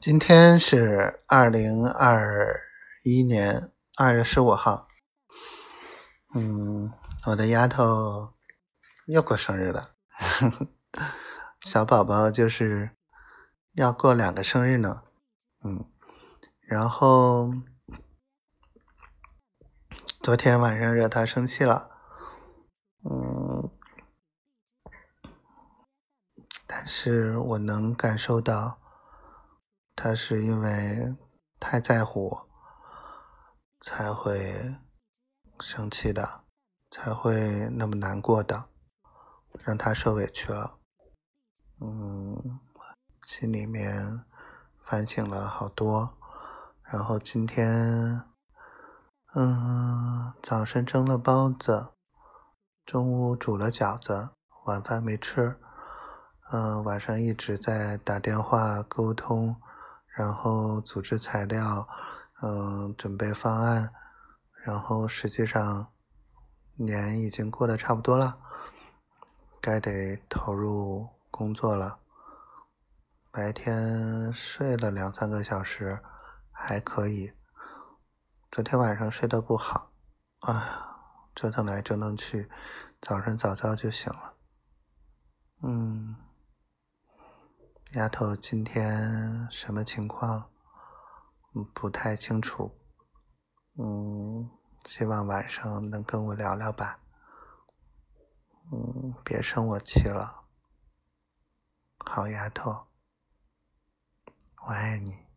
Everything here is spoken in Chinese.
今天是二零二一年二月十五号，嗯，我的丫头又过生日了，小宝宝就是要过两个生日呢，嗯，然后昨天晚上惹她生气了，嗯，但是我能感受到。他是因为太在乎我，才会生气的，才会那么难过的，让他受委屈了。嗯，心里面反省了好多，然后今天，嗯，早晨蒸了包子，中午煮了饺子，晚饭没吃，嗯，晚上一直在打电话沟通。然后组织材料，嗯，准备方案，然后实际上年已经过得差不多了，该得投入工作了。白天睡了两三个小时，还可以。昨天晚上睡得不好，哎，折腾来折腾去，早上早早就醒了。嗯。丫头，今天什么情况？嗯不太清楚。嗯，希望晚上能跟我聊聊吧。嗯，别生我气了。好丫头，我爱你。